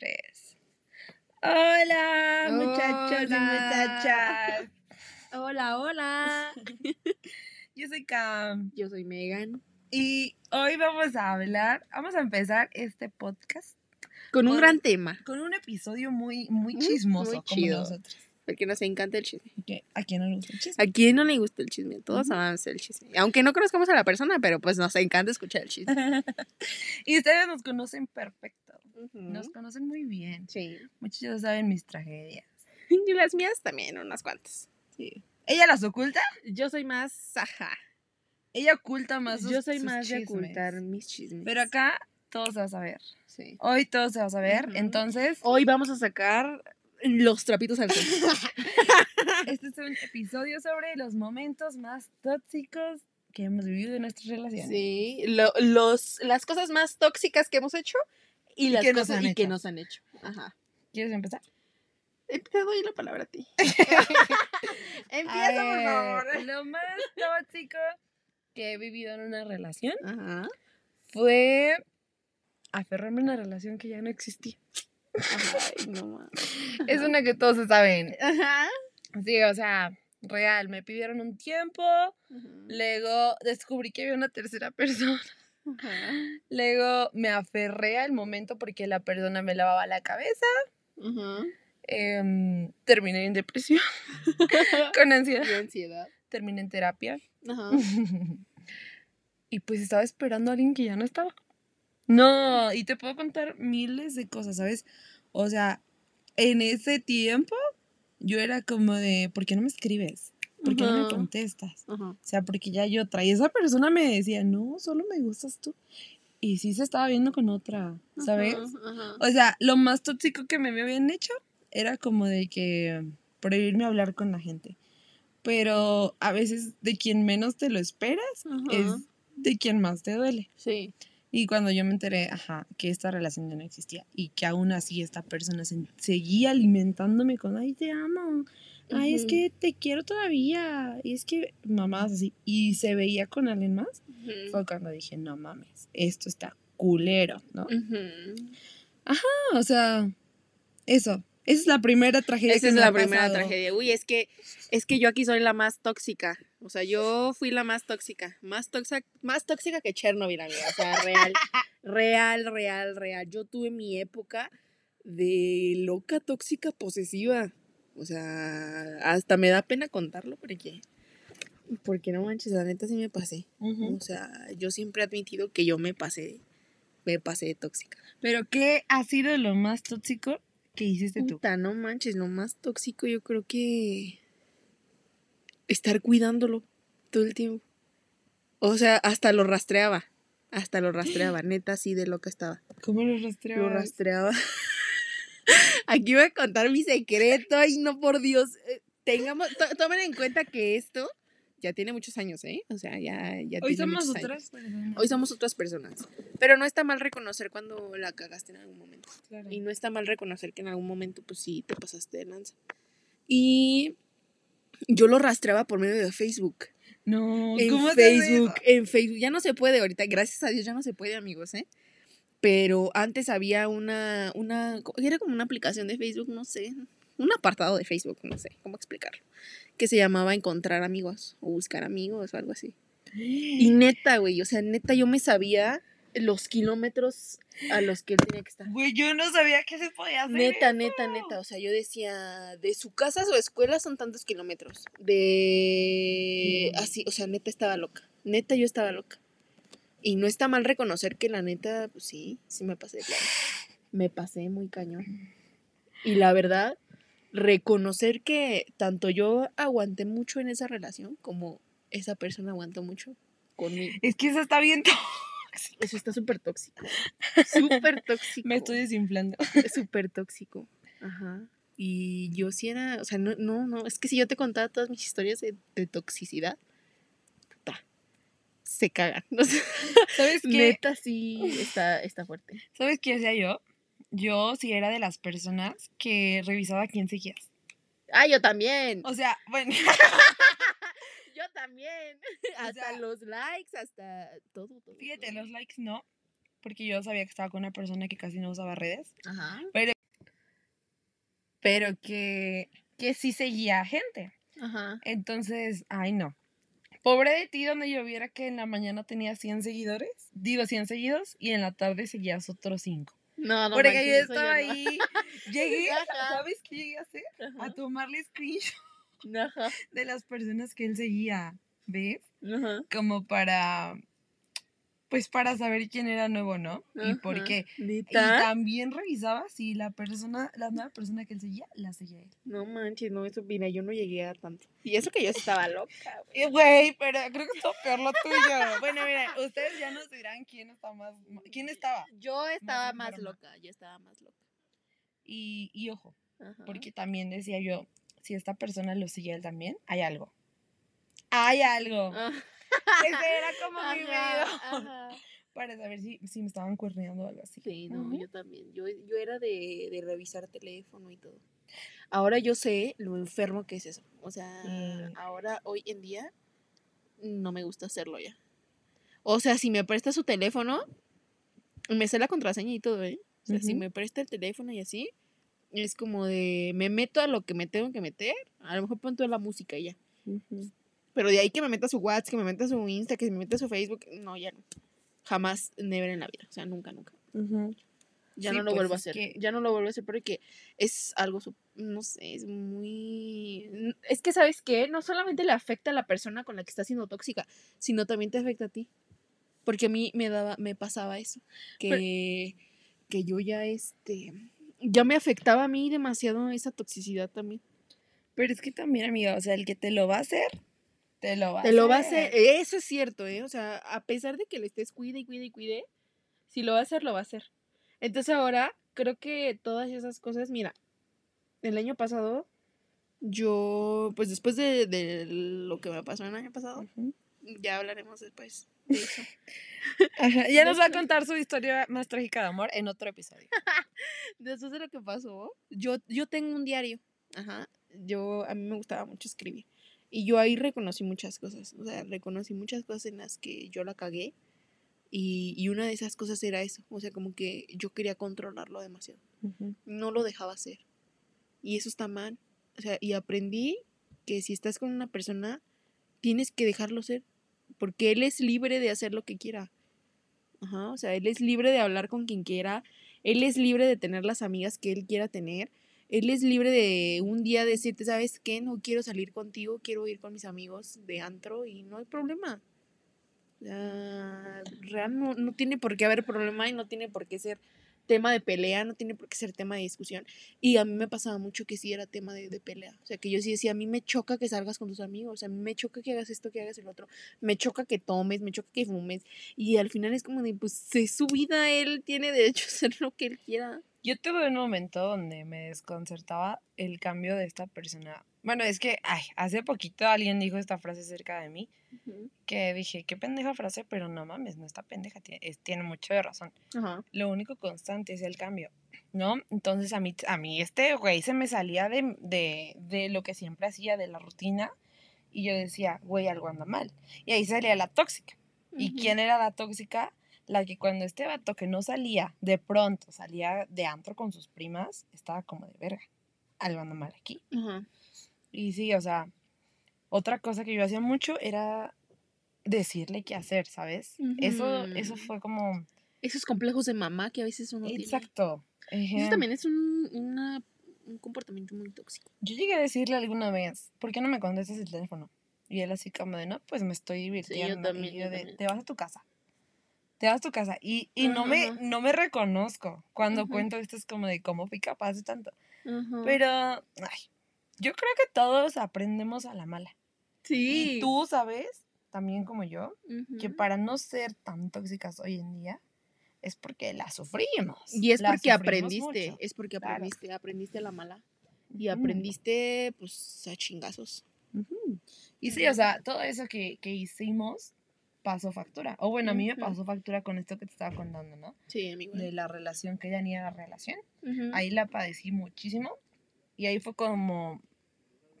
tres. Hola, muchachos y muchachas. Hola, hola. Yo soy Cam Yo soy Megan. y hoy vamos a hablar, vamos a empezar este podcast Con un Con- gran tema. con un episodio muy, muy Muy- chismoso muy como chido. nosotros. Porque nos encanta el chisme. Que ¿A quién no le gusta el chisme? ¿A quién no le gusta el chisme? Todos amamos el chisme. Aunque no conozcamos a la persona, pero pues nos encanta escuchar el chisme. y ustedes nos conocen perfecto. Nos conocen muy bien. Sí. Muchos saben mis tragedias. Y las mías también, unas cuantas. Sí. ¿Ella las oculta? Yo soy más saja. Ella oculta más sus- Yo soy sus más de ocultar mis chismes. Pero acá todo se va a saber. Sí. Hoy todo se va a saber. Entonces, Hoy vamos a sacar los trapitos al sol. este es un episodio sobre los momentos más tóxicos que hemos vivido en nuestras relaciones. Sí, lo- los, las cosas más tóxicas que hemos hecho y las que cosas y que nos han hecho. Ajá. ¿Quieres empezar? Eh, Te doy la palabra a ti. Empieza, por favor. Lo más tóxico que he vivido en una relación Ajá. fue aferrarme a una relación que ya no existía. Ay, no mames. Es una que todos se saben. Ajá. Sí, o sea, real. Me pidieron un tiempo. Luego descubrí que había una tercera persona. Ajá. Luego me aferré al momento porque la persona me lavaba la cabeza. Ajá. Em, terminé en depresión, con ansiedad. Y ansiedad. Terminé en terapia. Ajá. y pues estaba esperando a alguien que ya no estaba. No, y te puedo contar miles de cosas, ¿sabes? O sea, en ese tiempo yo era como de, ¿por qué no me escribes? ¿Por qué no me contestas? O sea, porque ya yo otra. Y esa persona me decía, no, solo me gustas tú. Y sí se estaba viendo con otra, ¿sabes? O sea, lo más tóxico que me habían hecho era como de que prohibirme hablar con la gente. Pero a veces de quien menos te lo esperas es de quien más te duele. Sí. Y cuando yo me enteré, ajá, que esta relación ya no existía y que aún así esta persona se- seguía alimentándome con, ay, te amo, ay, es que te quiero todavía, y es que mamás así, y se veía con alguien más, fue cuando dije, no mames, esto está culero, ¿no? Ujú. O sea, eso, esa es la primera tragedia Esa que es me la ha primera pasado. tragedia. Uy, es que es que yo aquí soy la más tóxica. O sea, yo fui la más tóxica, más tóxica, más tóxica que Chernobyl, amiga. O sea, real, real, real, real. Yo tuve mi época de loca tóxica posesiva. O sea, hasta me da pena contarlo porque porque no manches, la neta sí me pasé. O sea, yo siempre he admitido que yo me pasé me pasé de tóxica. Pero, ¿qué ha sido lo más tóxico que hiciste tú? Puta, no manches, lo más tóxico yo creo que estar cuidándolo todo el tiempo. O sea, hasta lo rastreaba. Hasta lo rastreaba, neta, así de loca estaba. ¿Cómo lo rastreabas? Lo rastreaba. Aquí voy a contar mi secreto. Ay, no, por Dios. Eh, Tengamos, to- tomen en cuenta que esto ya tiene muchos años, ¿eh? O sea, ya, ya Hoy tiene somos muchos años. otras personas. Hoy somos otras personas. Pero no está mal reconocer cuando la cagaste en algún momento. Claro. Y no está mal reconocer que en algún momento, pues sí, te pasaste de lanza. Y yo lo rastreaba por medio de Facebook. No, En ¿cómo Facebook, en Facebook. Ya no se puede ahorita, gracias a Dios ya no se puede, amigos, ¿eh? Pero antes había una, una, era como una aplicación de Facebook, no sé, un apartado de Facebook, no sé cómo explicarlo, que se llamaba Encontrar Amigos o Buscar Amigos o algo así. Y neta, güey, o sea, neta, yo me sabía los kilómetros a los que él tenía que estar. Güey, yo no sabía que se podía hacer Neta, eso. neta, neta. O sea, yo decía, de su casa a su escuela son tantos kilómetros. De. Así, o sea, neta estaba loca. Neta, yo estaba loca. Y no está mal reconocer que la neta, pues sí, sí me pasé plano. Me pasé muy cañón. Y la verdad, reconocer que tanto yo aguanté mucho en esa relación como esa persona aguantó mucho conmigo. Es que eso está bien. Eso está súper tóxico. Súper tóxico. Me estoy desinflando. Es súper tóxico. Ajá. Y yo sí era, o sea, no, no, no, es que si yo te contaba todas mis historias de, de toxicidad, puta, se cagan. ¿Sabes qué? neta sí está, está fuerte. ¿Sabes qué hacía yo? Yo sí era de las personas que revisaba quién seguías. Ah, yo también. O sea, bueno, También. O Hasta sea, los likes, hasta todo. todo fíjate, todo. los likes no. porque yo sabía que estaba con una persona que casi no usaba redes, Ajá. pero que, que sí seguía gente. Ajá. Entonces, ay no. Pobre de ti donde yo viera que en la mañana tenía 100 seguidores, digo 100 seguidos, y en la tarde seguías otros 5. No, no. Porque yo estaba ya no. ahí, llegué, Ajá. ¿sabes qué llegué a hacer? A Ajá. tomarle screenshot Ajá. de las personas que él seguía, ¿ves? Ajá. Como para, pues para saber quién era nuevo, ¿no? Y por Ajá. qué. Y también revisaba si la persona, la nueva persona que él seguía, la seguía él. No manches, no, eso, mira, yo no llegué a tanto. Y eso que yo estaba loca, güey. Y, Güey, pero creo que estuvo peor lo tuyo. Bueno, miren, ustedes ya nos dirán quién está más, quién estaba. Yo estaba más loca, yo estaba más loca. Y, y ojo, Ajá. porque también decía yo, si esta persona lo sigue él también, hay algo. Hay algo. Ese era como mi ajá. Para saber si, si me estaban cuerneando o algo así. Sí, no, yo también. Yo, yo era de, de revisar teléfono y todo. Ahora yo sé lo enfermo que es eso. O sea, ahora, hoy en día, no me gusta hacerlo ya. O sea, si me presta su teléfono, me sé la contraseña y todo, ¿eh? O sea, si me presta el teléfono y así, es como de, me meto a lo que me tengo que meter. A lo mejor pongo la música y ya. Pero de ahí que me meta su WhatsApp, que me meta su Insta, que me meta su Facebook, no, ya no. Jamás, never en la vida. O sea, nunca, nunca. Ya Sí, no lo pues, vuelvo a hacer. que- Ya no lo vuelvo a hacer porque es algo, no sé, es muy... Es que, ¿sabes qué? No solamente le afecta a la persona con la que está siendo tóxica, sino también te afecta a ti. Porque a mí me daba, me pasaba eso. Que, que yo ya, este... Ya me afectaba a mí demasiado esa toxicidad también. Pero es que también, amiga, o sea, el que te lo va a hacer, te lo va a Te hacer. lo va a hacer. Eso es cierto, ¿eh? O sea, a pesar de que le estés cuide y cuide y cuide, si lo va a hacer, lo va a hacer. Entonces ahora creo que todas esas cosas, mira, el año pasado, yo, pues después de, de lo que me pasó el año pasado, ya hablaremos después de eso. Ajá, Ya nos va a contar su historia más trágica de amor en otro episodio. después de lo que pasó, yo, yo tengo un diario. Ajá. Yo, a mí me gustaba mucho escribir. Y yo ahí reconocí muchas cosas. O sea, reconocí muchas cosas en las que yo la cagué. Y, y una de esas cosas era eso. O sea, como que yo quería controlarlo demasiado. No lo dejaba hacer. Y eso está mal. O sea, y aprendí que si estás con una persona, tienes que dejarlo ser. Porque él es libre de hacer lo que quiera. Ajá, o sea, él es libre de hablar con quien quiera. Él es libre de tener las amigas que él quiera tener. Él es libre de un día decirte, ¿sabes qué? No quiero salir contigo, quiero ir con mis amigos de antro y no hay problema. Real no, no tiene por qué haber problema y no tiene por qué ser tema de pelea, no tiene por qué ser tema de discusión. Y a mí me pasaba mucho que sí era tema de, de pelea. O sea, que yo sí decía, a mí me choca que salgas con tus amigos, a mí me choca que hagas esto, que hagas el otro, me choca que tomes, me choca que fumes. Y al final es como de, pues es su vida, él tiene derecho a hacer lo que él quiera. Yo tuve un momento donde me desconcertaba el cambio de esta persona. Bueno, es que, ay, hace poquito alguien dijo esta frase cerca de mí que dije, qué pendeja frase, pero no mames, no está pendeja, tiene, es- tiene mucho de razón. Lo único constante es el cambio, ¿no? Entonces a mí, a mí este güey se me salía de, de, de lo que siempre hacía, de la rutina, y yo decía, güey, algo anda mal. Y ahí salía la tóxica. ¿Y quién era la tóxica? La que cuando este vato que no salía, de pronto salía de antro con sus primas, estaba como de verga. Algo anda mal aquí. Ajá. Y sí, o sea, otra cosa que yo hacía mucho era decirle qué hacer, ¿sabes? Eso, eso fue como... Esos complejos de mamá que a veces uno tiene. Exacto. Eso Ejé. también es un, una- un comportamiento muy tóxico. Yo llegué a decirle alguna vez, ¿por qué no me contestas el teléfono? Y él así como de, no, pues me estoy divirtiendo. también, y yo yo de, también. te vas a tu casa. Te vas a tu casa. Y, y no, me, no me reconozco cuando Ujú. cuento esto, es como de cómo fui capaz de tanto. Pero, ay, yo creo que todos aprendemos a la mala. sí. Y tú sabes, también como yo, que para no ser tan tóxicas hoy en día, es porque la sufrimos. Y es la porque aprendiste, mucho. es porque Claro. aprendiste, aprendiste a la mala. Y aprendiste, pues, a chingazos. Y sí, o sea, todo eso que, que hicimos pasó factura. O bueno, a mí me pasó factura con esto que te estaba contando, ¿no? Sí, amigo. De la relación que ella ni era relación. Ahí la padecí muchísimo. Y ahí fue como,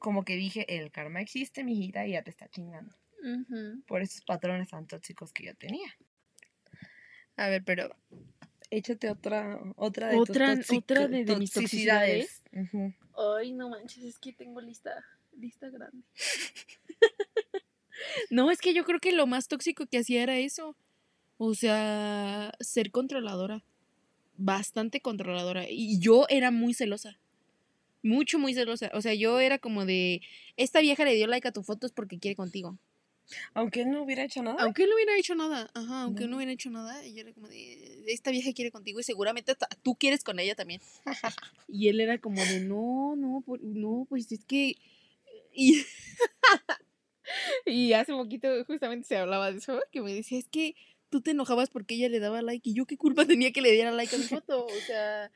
como que dije, el karma existe, mijita, y ya te está chingando. Por esos patrones tan tóxicos que yo tenía. A ver, pero échate otra, otra de Otra- tus toxic- otra de- de mis toxicidades. Ujú. Ay, no manches, es que tengo lista, lista grande. no, es que yo creo que lo más tóxico que hacía era eso. O sea, ser controladora. Bastante controladora. Y yo era muy celosa. Mucho, muy celosa. O sea, yo era como de, esta vieja le dio like a tu foto es porque quiere contigo. Aunque él no hubiera hecho nada. Aunque él no hubiera hecho nada, ajá, aunque él No. no hubiera hecho nada, yo era como de, esta vieja quiere contigo y seguramente hasta tú quieres con ella también. y él era como de, no, no, por- no, pues es que... Y, y hace poquito justamente se hablaba de eso, que me decía, es que tú te enojabas porque ella le daba like y yo qué culpa tenía que le diera like a mi foto, o sea,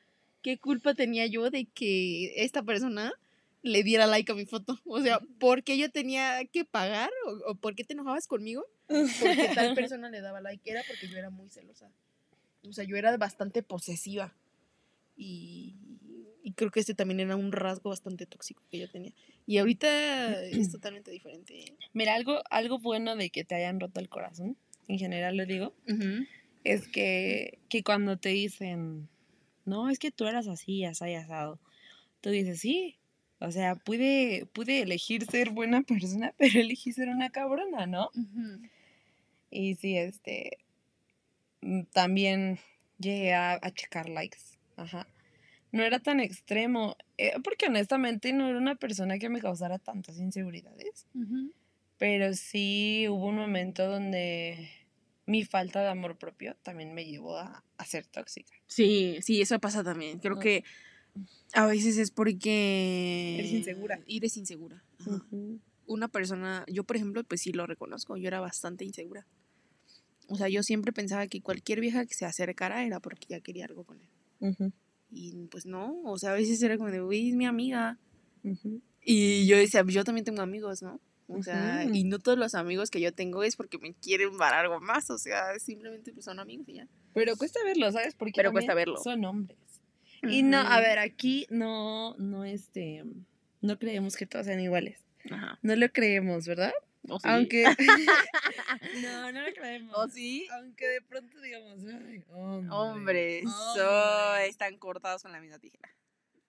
qué culpa tenía yo de que esta persona le diera like a mi foto, o sea, ¿por qué yo tenía que pagar o, o por qué te enojabas conmigo? porque tal persona le daba like, era porque yo era muy celosa. O sea, yo era bastante posesiva. Y, y creo que este también era un rasgo bastante tóxico que yo tenía. Y ahorita es totalmente diferente. Mira, algo, algo bueno de que te hayan roto el corazón, en general lo digo, es que, que cuando te dicen, no, es que tú eras así, así, asado, tú dices, sí, o sea, pude, pude elegir ser buena persona, pero elegí ser una cabrona, ¿no? Y sí, este, mm, también llegué a, a checar likes, ajá. No era tan extremo, eh, porque honestamente no era una persona que me causara tantas inseguridades, pero sí hubo un momento donde mi falta de amor propio también me llevó a, a ser tóxica. Sí, sí, eso pasa también. Creo que a veces es porque... Eres insegura. Eres insegura. Una persona, yo por ejemplo, pues sí lo reconozco, yo era bastante insegura. O sea, yo siempre pensaba que cualquier vieja que se acercara era porque ya quería algo con él. Y pues no, o sea, a veces era como de, uy, es mi amiga. Y yo decía, yo también tengo amigos, ¿no? O sea, y no todos los amigos que yo tengo es porque me quieren dar algo más, o sea, simplemente pues, son amigos y ya. Pero cuesta verlo, ¿sabes? Porque Pero cuesta también verlo. Son hombres. Y no, a ver, aquí no, no, este, no creemos que todos sean iguales. Ajá. No lo creemos, ¿verdad? Aunque... no, no lo creemos. ¿O sí? Aunque de pronto digamos, ay, hombre, Hombres, hombre". so, están cortados con la misma tijera.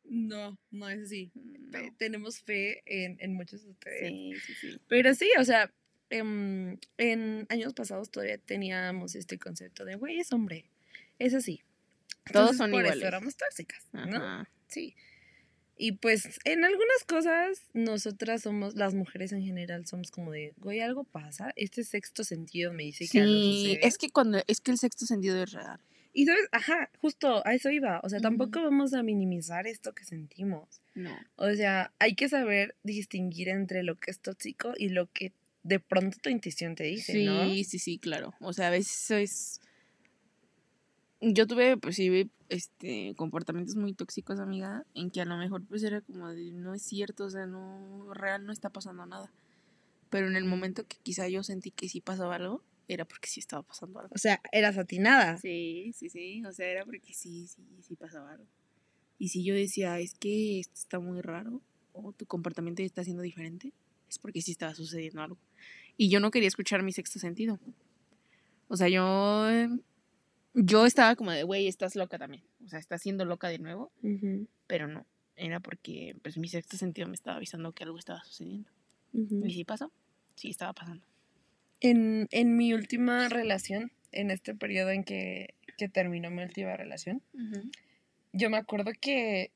No, no es así. No. Fe- Tenemos fe en, en muchos de ustedes. Sí, sí, sí. Pero sí, o sea, em, en años pasados todavía teníamos este concepto de, güey, es hombre. Es así. Todos Entonces, son por iguales. eso éramos tóxicas, ¿no? Ajá. Sí. Y pues en algunas cosas nosotras somos, las mujeres en general somos como de, güey, algo pasa, este sexto sentido me dice que algo Sí, sucede. es que cuando, es que el sexto sentido es real. Y sabes, ajá, justo a eso iba, o sea, tampoco vamos a minimizar esto que sentimos. No. O sea, hay que saber distinguir entre lo que es tóxico y lo que de pronto tu intuición te dice, sí, ¿no? sí, sí, claro. O sea, a veces es... Yo tuve, pues sí, este, comportamientos muy tóxicos, amiga, en que a lo mejor pues era como de, no es cierto, o sea, no, real no está pasando nada. Pero en el momento que quizá yo sentí que sí pasaba algo, era porque sí estaba pasando algo. O sea, eras atinada. Sí, sí, sí, o sea, era porque sí, sí, sí pasaba algo. Y si yo decía, es que esto está muy raro, o tu comportamiento está siendo diferente, es porque sí estaba sucediendo algo. Y yo no quería escuchar mi sexto sentido. O sea, yo, eh, yo estaba como de, güey, estás loca también. O sea, estás siendo loca de nuevo, Ujú, pero no. Era porque pues mi sexto sentido me estaba avisando que algo estaba sucediendo. Y sí pasó, sí estaba pasando. En, en mi última relación, en este periodo en que, que terminó mi última relación, yo me acuerdo que,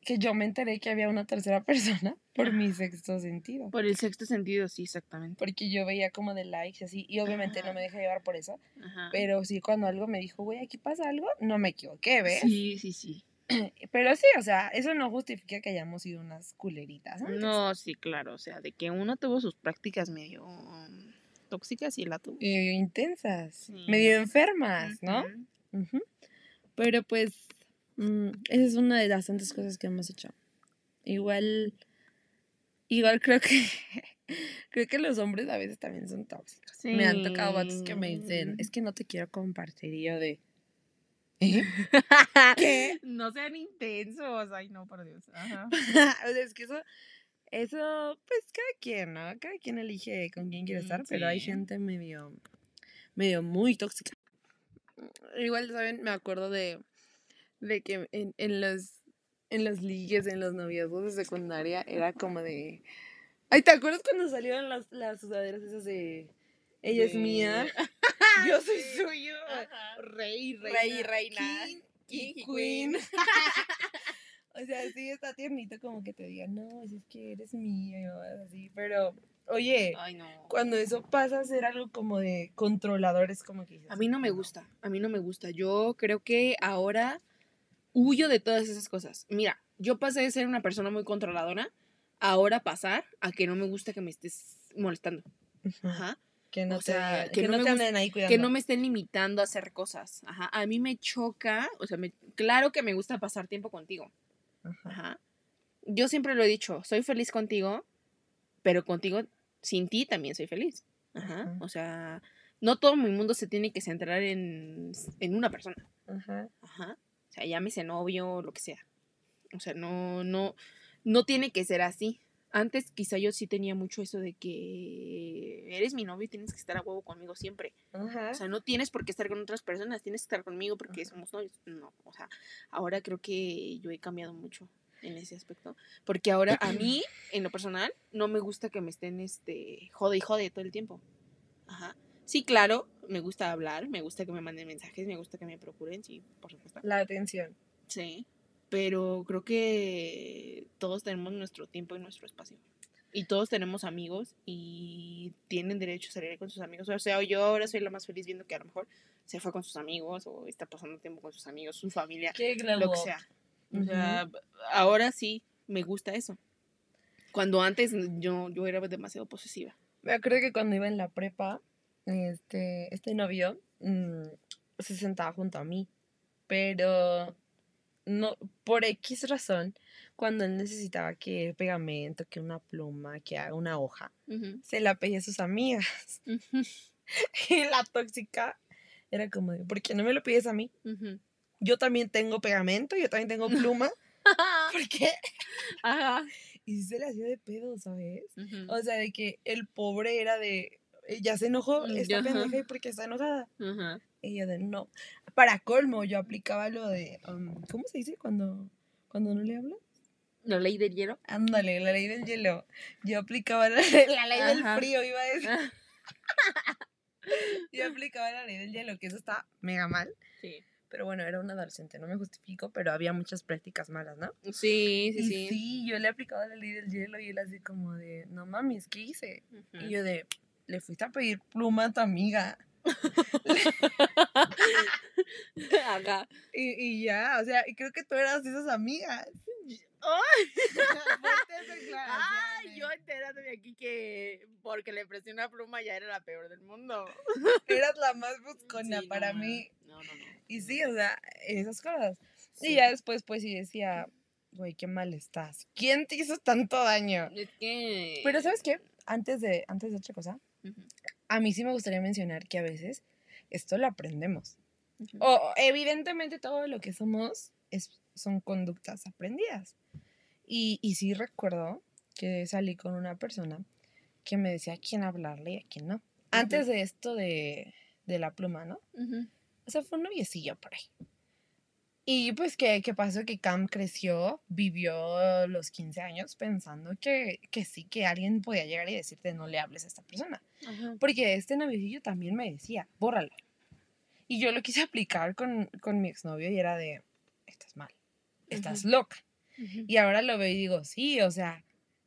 que yo me enteré que había una tercera persona por mi sexto sentido. Por el sexto sentido, sí, exactamente. Porque yo veía como de likes y así, y obviamente Ajá. no me dejé llevar por eso. Ajá. Pero sí, cuando algo me dijo, güey, aquí pasa algo, no me equivoqué, ¿ves? Sí, sí, sí. Pero sí, o sea, eso no justifica que hayamos sido unas culeritas. antes. No, sí, claro. O sea, de que uno tuvo sus prácticas medio um, tóxicas y la tuvo. Medio intensas, Sí. medio enfermas, ¿no? Ujú. Ujú. Pero pues, mm, esa es una de las tantas cosas que hemos hecho. Igual, igual creo que, creo que los hombres a veces también son tóxicos. Me han tocado vatos que me dicen, Sí. es que no te quiero compartir. Y yo de, ¿eh? ¿Qué? No sean intensos. Ay, no, por Dios. Ajá. o sea, es que eso, eso, pues cada quien, ¿no? Cada quien elige con quién quiere Mm, estar, pero hay gente medio, medio muy tóxica. Igual, ¿saben? Me acuerdo de, de que en, en los en los ligues, en los noviazgos de secundaria, era como de. Ay, ¿te acuerdas cuando salieron las, las sudaderas esas de ella es mía? Yo soy suyo. Ajá. Rey, reina. Rey, reina, king queen. o sea, sí está tiernito como que te digan, no, si es que eres mamás así. Pero, oye, Ay, no. cuando eso pasa a ser algo como de controladores, como que dices, A mí no me gusta, a mí no me gusta. Yo creo que ahora huyo de todas esas cosas. Mira, yo pasé de ser una persona muy controladora ahora pasar a que no me gusta que me estés molestando. Ajá. Que no O te, sea, digan- que que no te anden ahí cuidando. Que no me estén limitando a hacer cosas. Ajá. A mí me choca, o sea, me- claro que me gusta pasar tiempo contigo. Ajá. Ajá. Yo siempre lo he dicho, soy feliz contigo, pero contigo, sin ti también soy feliz. Ajá. Ajá. O sea, no todo mi mundo se tiene que centrar en, en una persona. Ajá. Ajá. O sea, llámese novio, lo que sea. O sea, no, no, no tiene que ser así. Antes quizá yo sí tenía mucho eso de que eres mi novio y tienes que estar a huevo conmigo siempre. Ajá. O sea, no tienes por qué estar con otras personas, tienes que estar conmigo porque Ajá. somos novios. No, o sea, ahora creo que yo he cambiado mucho en ese aspecto. Porque ahora a mí, en lo personal, no me gusta que me estén, este, jode y jode todo el tiempo. Ajá. Sí, claro, me gusta hablar, me gusta que me manden mensajes, me gusta que me procuren, sí, por supuesto. La atención. Sí, pero creo que todos tenemos nuestro tiempo y nuestro espacio. Y todos tenemos amigos y tienen derecho a salir con sus amigos. O sea, yo ahora soy la más feliz viendo que a lo mejor se fue con sus amigos o está pasando tiempo con sus amigos, su familia, Qué lo que sea. O sea, ahora sí me gusta eso. Cuando antes yo, yo era demasiado posesiva. Me acuerdo que cuando iba en la prepa, este, este novio mm, se sentaba junto a mí. Pero no, por X razón, cuando él necesitaba que pegamento, que una pluma, que haga una hoja, se la pedía a sus amigas. Y la tóxica era como de, ¿por qué no me lo pides a mí? Yo también tengo pegamento, yo también tengo pluma. ¿Por qué? Ajá. Y se le hacía de pedo, ¿sabes? O sea, de que el pobre era de, "Eh, ya se enojó Mm, esta ajá. pendeja y porque está enojada. Ajá. Y yo de, no. Para colmo, yo aplicaba lo de, um, ¿cómo se dice cuando, cuando no le hablas? ¿La ley del hielo? Ándale, la ley del hielo. Yo aplicaba la, la ley del frío, iba a decir. Yo aplicaba la ley del hielo, que eso está mega mal. Sí. Pero bueno, era un adolescente, no me justifico, pero había muchas prácticas malas, ¿no? Sí, sí, y sí. sí, yo le aplicaba la ley del hielo y él así como de, no mames, ¿qué hice? Y yo de, le fuiste a pedir pluma a tu amiga. Ajá. Y, y ya, o sea, y creo que tú eras de esas amigas. Ay, yo enterándome aquí que porque le presté una pluma ya era la peor del mundo. Eras la más buscona Sí, para no, mí. No, no, no. Y sí, o sea, esas cosas. Sí. Y ya después, pues sí decía, güey, qué mal estás. ¿Quién te hizo tanto daño? Es que. Pero ¿sabes qué? Antes de, antes de otra cosa, a mí sí me gustaría mencionar que a veces esto lo aprendemos. O o, evidentemente todo lo que somos es, son conductas aprendidas. Y, y sí recuerdo que salí con una persona que me decía a quién hablarle y a quién no. Antes de esto de, de la pluma, ¿no? O sea, fue un noviecillo por ahí. Y pues, ¿qué, qué pasó? Que Cam creció, vivió los 15 años pensando que, que sí, que alguien podía llegar y decirte no le hables a esta persona. Ajá. Porque este noviecillo también me decía, bórralo. Y yo lo quise aplicar con, con mi exnovio y era de, estás mal, estás loca. Y ahora lo veo y digo, sí, o sea,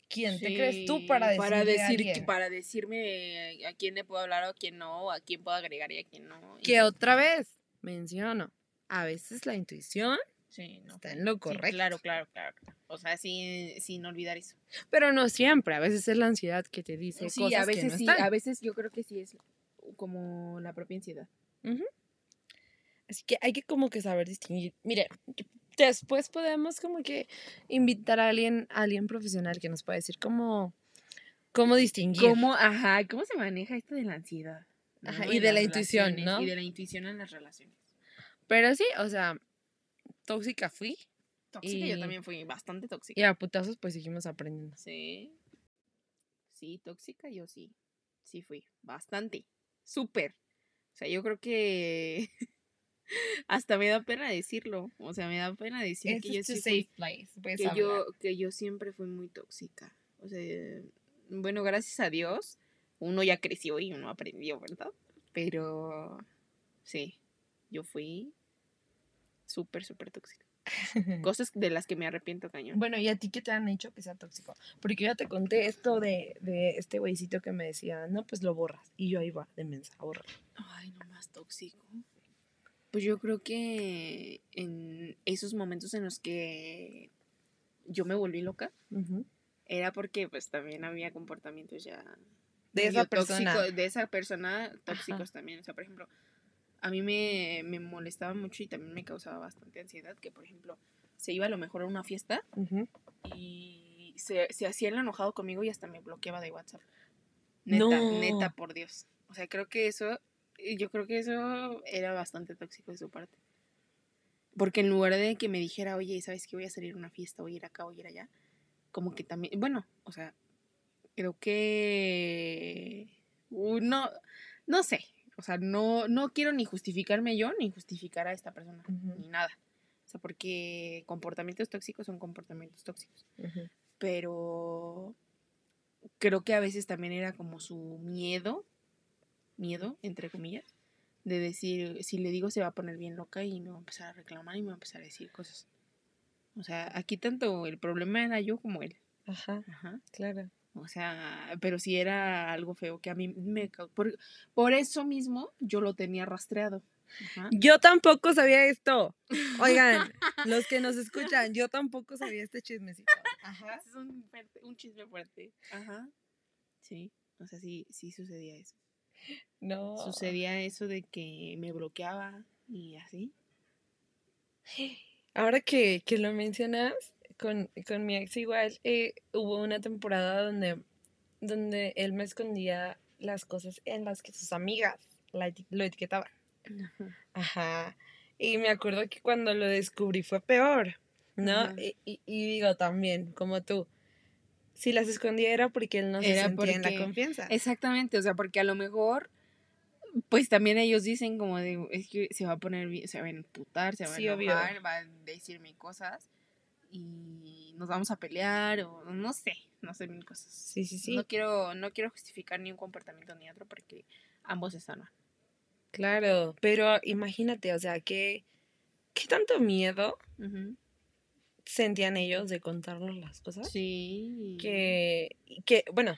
¿quién te crees tú para para a decir para decirme a quién le puedo hablar o a quién no, o a quién puedo agregar y a quién no? Que otra vez, menciono, a veces la intuición Sí, no. está en lo Sí, correcto. claro, claro, claro. O sea, sí, sin olvidar eso. Pero no siempre, a veces es la ansiedad que te dice Sí, cosas a veces que no sí, están. a veces yo creo que sí es como la propia ansiedad. Así que hay que como que saber distinguir. Mire, después podemos como que invitar a alguien, a alguien profesional que nos pueda decir cómo, cómo distinguir. ¿Cómo, ajá, cómo se maneja esto de la ansiedad? ¿no? Ajá, En y de la intuición, ¿no? Y de la intuición en las relaciones. Pero sí, o sea, tóxica fui Tóxica yo Y- también fui bastante tóxica. y a putazos pues seguimos aprendiendo. Sí. Sí, tóxica yo sí. Sí fui. Bastante. Súper. O sea, yo creo que Hasta me da pena decirlo. O sea, me da pena decir que yo sí fui- que yo, que yo siempre fui muy tóxica. O sea, bueno, gracias a Dios, uno ya creció y uno aprendió, ¿verdad? Pero sí, yo fui súper, súper tóxica. Cosas de las que me arrepiento cañón. Bueno, ¿y a ti qué te han hecho que sea tóxico? Porque yo ya te conté esto de, de este güeycito que me decía, no, pues lo borras. Y yo ahí va, de mensa, borra. Ay, no más tóxico. Pues yo creo que en esos momentos en los que yo me volví loca, era porque pues también había comportamientos ya De esa persona. tóxico- de esa persona tóxicos también. O sea, por ejemplo, a mí me, me molestaba mucho y también me causaba bastante ansiedad que, por ejemplo, se iba a lo mejor a una fiesta y se, se hacía el enojado conmigo y hasta me bloqueaba de WhatsApp. Neta, No. neta, por Dios. O sea, creo que eso, yo creo que eso era bastante tóxico de su parte. Porque en lugar de que me dijera, oye, ¿sabes qué? Voy a salir a una fiesta, voy a ir acá, voy a ir allá. Como que también, bueno, o sea, creo que uno, no sé, o sea, no, no quiero ni justificarme yo ni justificar a esta persona, ni nada. O sea, porque comportamientos tóxicos son comportamientos tóxicos. Pero creo que a veces también era como su miedo, miedo, entre comillas, de decir, si le digo se va a poner bien loca y me va a empezar a reclamar y me va a empezar a decir cosas. O sea, aquí tanto el problema era yo como él. Ajá, Ajá. claro. O sea, pero sí era algo feo que a mí me... Por, por eso mismo yo lo tenía rastreado. Ajá. Yo tampoco sabía esto. Oigan, los que nos escuchan, yo tampoco sabía este chismecito. Ajá. Es un, fuerte- un chisme fuerte. Ajá. Sí, o sea, sí, sí sucedía eso. No. Sucedía eso de que me bloqueaba y así. Ahora que, que lo mencionas, con, con mi ex igual, eh, hubo una temporada donde, donde él me escondía las cosas en las que sus amigas la lo etiquetaban. Ajá. Y me acuerdo que cuando lo descubrí fue peor, ¿no? Y, y- y digo también, como tú, si las escondía era porque él no se Era sentía en la porque- confianza. Exactamente, o sea, porque a lo mejor, pues también ellos dicen como de, es que se va a poner, bien- se va a emputar, se va Sí, a obvio. enojar, va a decirme cosas y nos vamos a pelear o no sé, no sé mil cosas. Sí, sí, sí. No quiero, no quiero justificar ni un comportamiento ni otro porque ambos están mal. Claro, pero imagínate, o sea, ¿qué, qué tanto miedo sentían ellos de contarnos las cosas? Sí. Que, que, bueno,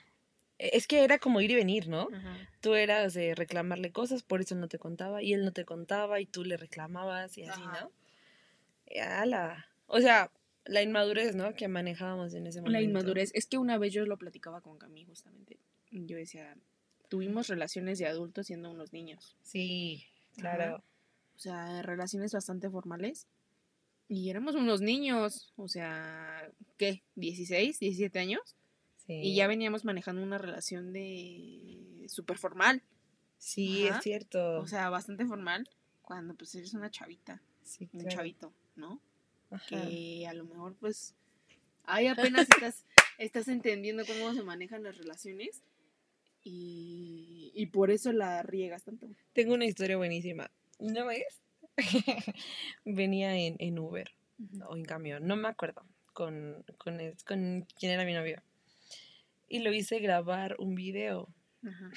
es que era como ir y venir, ¿no? Ajá. Tú eras de reclamarle cosas, por eso no te contaba, y él no te contaba, y tú le reclamabas, y así, Ajá. ¿no? Y ala. O sea, la inmadurez, ¿no? Que manejábamos en ese momento. La inmadurez. Es que una vez yo lo platicaba con Cami justamente. Yo decía, tuvimos relaciones de adultos siendo unos niños. Sí, claro. O sea, relaciones bastante formales. Y éramos unos niños. O sea, ¿qué? ¿16, 17 años? Sí. Y ya veníamos manejando una relación de súper formal. Sí, Ajá. es cierto. O sea, bastante formal. Cuando pues eres una chavita, sí, un claro. chavito, ¿no? Ajá. que a lo mejor pues ahí apenas estás, estás entendiendo cómo se manejan las relaciones y, y por eso la riegas tanto. Tengo una historia buenísima. ¿No ves? Venía en, en Uber o en camión, no me acuerdo, con, con, con quién era mi novio. Y lo hice grabar un video. Ajá.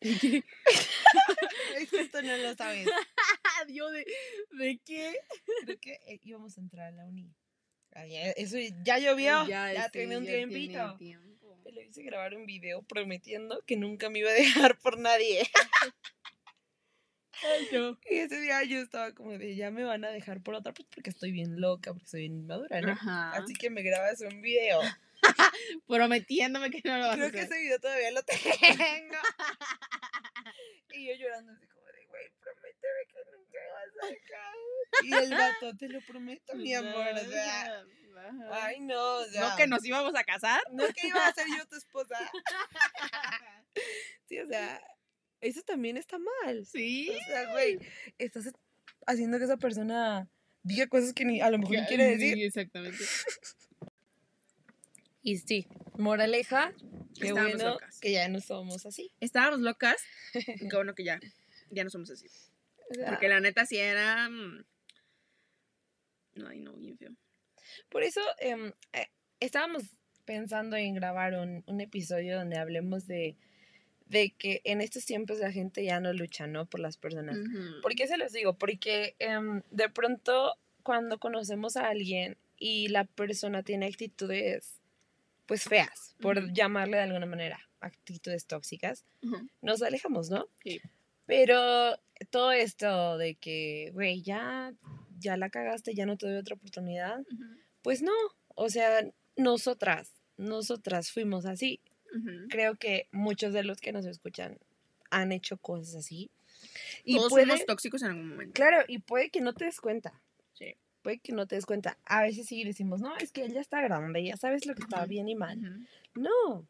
Esto no lo sabes. Dios, ¿de, ¿de qué? Creo que eh, íbamos a entrar a la uni. Ya- eso ya llovió, ya, sí, tiene un ya tiene tiempito. tiempo. Le hice grabar un video prometiendo que nunca me iba a dejar por nadie. Ay, no. Y ese día yo estaba como de, ya me van a dejar por otra, pues porque estoy bien loca, porque soy bien inmadura, ¿no? Ajá. Así que me grabas un video. Prometiéndome que no lo vas Creo a que hacer. ese video todavía lo tengo. y yo llorando así como güey, prométeme que nunca vas a dejar. Y el vato, te lo prometo, mi amor. O sea, ay, no, o sea. ¿No que nos íbamos a casar? No que iba a ser yo tu esposa. Sí, o sea, eso también está mal. Sí. O sea, güey, estás haciendo que esa persona diga cosas que ni a lo mejor ni quiere decir. Sí, exactamente. Y sí, moraleja, qué Estábamos bueno locas. que ya no somos así. Estábamos locas. Qué bueno que ya, ya no somos así. Porque la neta sí era. mm, Ay, no, bien feo. Por eso em, eh, estábamos pensando en grabar un, un episodio donde hablemos de, de que en estos tiempos la gente ya no lucha, ¿no? Por las personas. ¿Por qué se los digo? Porque em, de pronto cuando conocemos a alguien y la persona tiene actitudes, pues feas, por llamarle de alguna manera, actitudes tóxicas, nos alejamos, ¿no? Sí. Pero todo esto de que, güey, ya, ya la cagaste, ya no te doy otra oportunidad, pues no, o sea, nosotras, nosotras fuimos así. Creo que muchos de los que nos escuchan han hecho cosas así. Y Todos puede, somos tóxicos en algún momento. claro, y puede que no te des cuenta. Sí. Puede que no te des cuenta. A veces sí decimos, no, es que él ya está grande, ya sabes lo que está bien y mal. No.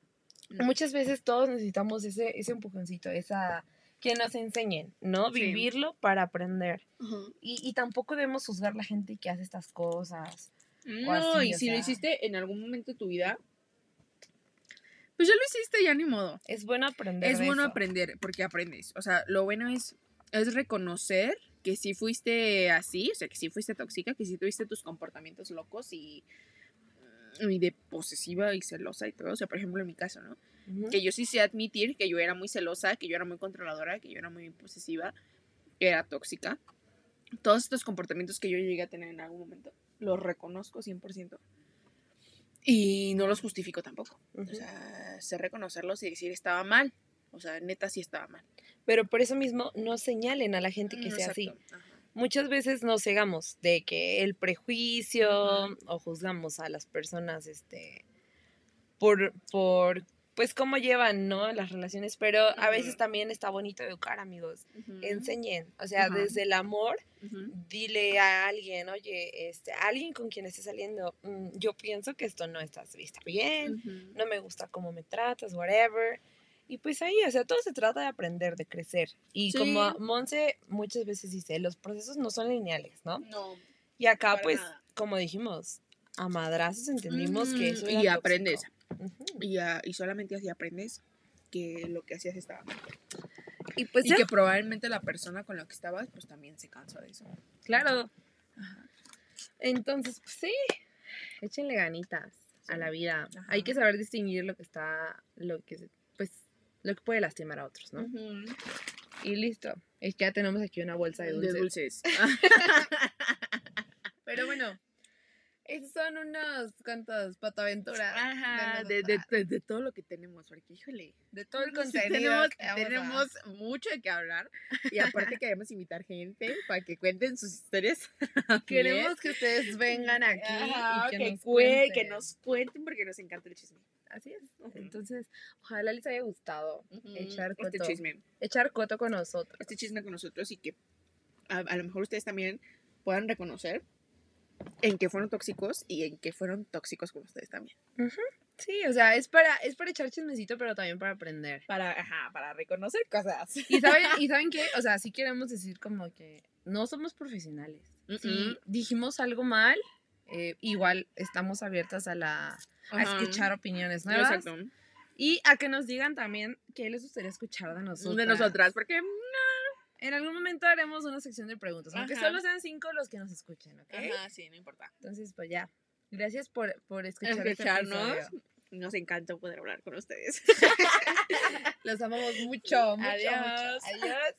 No. Muchas veces todos necesitamos ese, ese empujoncito, esa que nos enseñen, ¿no? Sí. Vivirlo para aprender. Y, y tampoco debemos juzgar la gente que hace estas cosas. No, así, y si lo hiciste en algún momento de tu vida, pues ya lo hiciste, ya ni modo. Es bueno aprender. Es de bueno eso. aprender porque aprendes. O sea, lo bueno es, es reconocer que sí fuiste así, o sea, que sí fuiste tóxica, que sí tuviste tus comportamientos locos y, y de posesiva y celosa y todo. O sea, por ejemplo, en mi caso, ¿no? Que yo sí sé admitir que yo era muy celosa, que yo era muy controladora, que yo era muy posesiva, que era tóxica. Todos estos comportamientos que yo llegué a tener en algún momento, los reconozco 100%. Y no los justifico tampoco. O sea, sé reconocerlos y decir estaba mal. O sea, neta sí estaba mal. Pero por eso mismo no señalen a la gente que sea así. Ajá. Muchas veces nos cegamos de que el prejuicio o juzgamos a las personas este por por pues cómo llevan, ¿no? las relaciones, pero a veces también está bonito educar, amigos. Enseñen, o sea, desde el amor, dile a alguien, "Oye, este, a alguien con quien esté saliendo, mm, yo pienso que esto no estás vista bien, no me gusta cómo me tratas, whatever. Y pues ahí, o sea, todo se trata de aprender, de crecer. Y Sí. como Monse muchas veces dice, los procesos no son lineales, ¿no? No. Y acá, pues, nada. como dijimos, a madrazos entendimos que Mm, eso y era aprendes. tóxico. Ujú. Y, ah, y solamente así aprendes que lo que hacías estaba mal. Y pues y que probablemente la persona con la que estabas, pues también se cansó de eso. claro. Ajá. Entonces, pues sí, échenle ganitas a la vida. Ajá. Hay que saber distinguir lo que está, lo que, pues, lo que puede lastimar a otros, ¿no? Ujú. Y listo. Es que ya tenemos aquí una bolsa de dulces. De dulces. Pero bueno, esos son unos cuantos pataventuras. Ajá, de, de, de- de todo lo que tenemos, porque híjole. de todo el contenido. tenemos, que vamos a- tenemos mucho de qué hablar. Y aparte queremos invitar gente para que cuenten sus historias. Queremos que ustedes vengan aquí Ajá, y que, que, nos cuenten. que nos cuenten porque nos encanta el chisme. Así es. Entonces, ojalá les haya gustado echar este coto. chisme. echar coto con nosotros. Este chisme con nosotros y que a, a lo mejor ustedes también puedan reconocer en qué fueron tóxicos y en qué fueron tóxicos con ustedes también. Sí, o sea, es para, es para echar chismecito, pero también para aprender. Para, ajá, para reconocer cosas. Y saben, y saben qué, o sea, sí queremos decir como que no somos profesionales. Si dijimos algo mal, eh, igual estamos abiertas a la a escuchar opiniones nuevas. Exacto. Y a que nos digan también qué les gustaría escuchar de nosotros. De nosotras, porque En algún momento haremos una sección de preguntas, aunque Ajá. solo sean cinco los que nos escuchen, ¿ok? Ajá, sí, no importa. Entonces, pues ya. Gracias por, por escuchar este Escucharnos. Nos encanta poder hablar con ustedes. Los amamos mucho, mucho, Adiós. mucho. Adiós.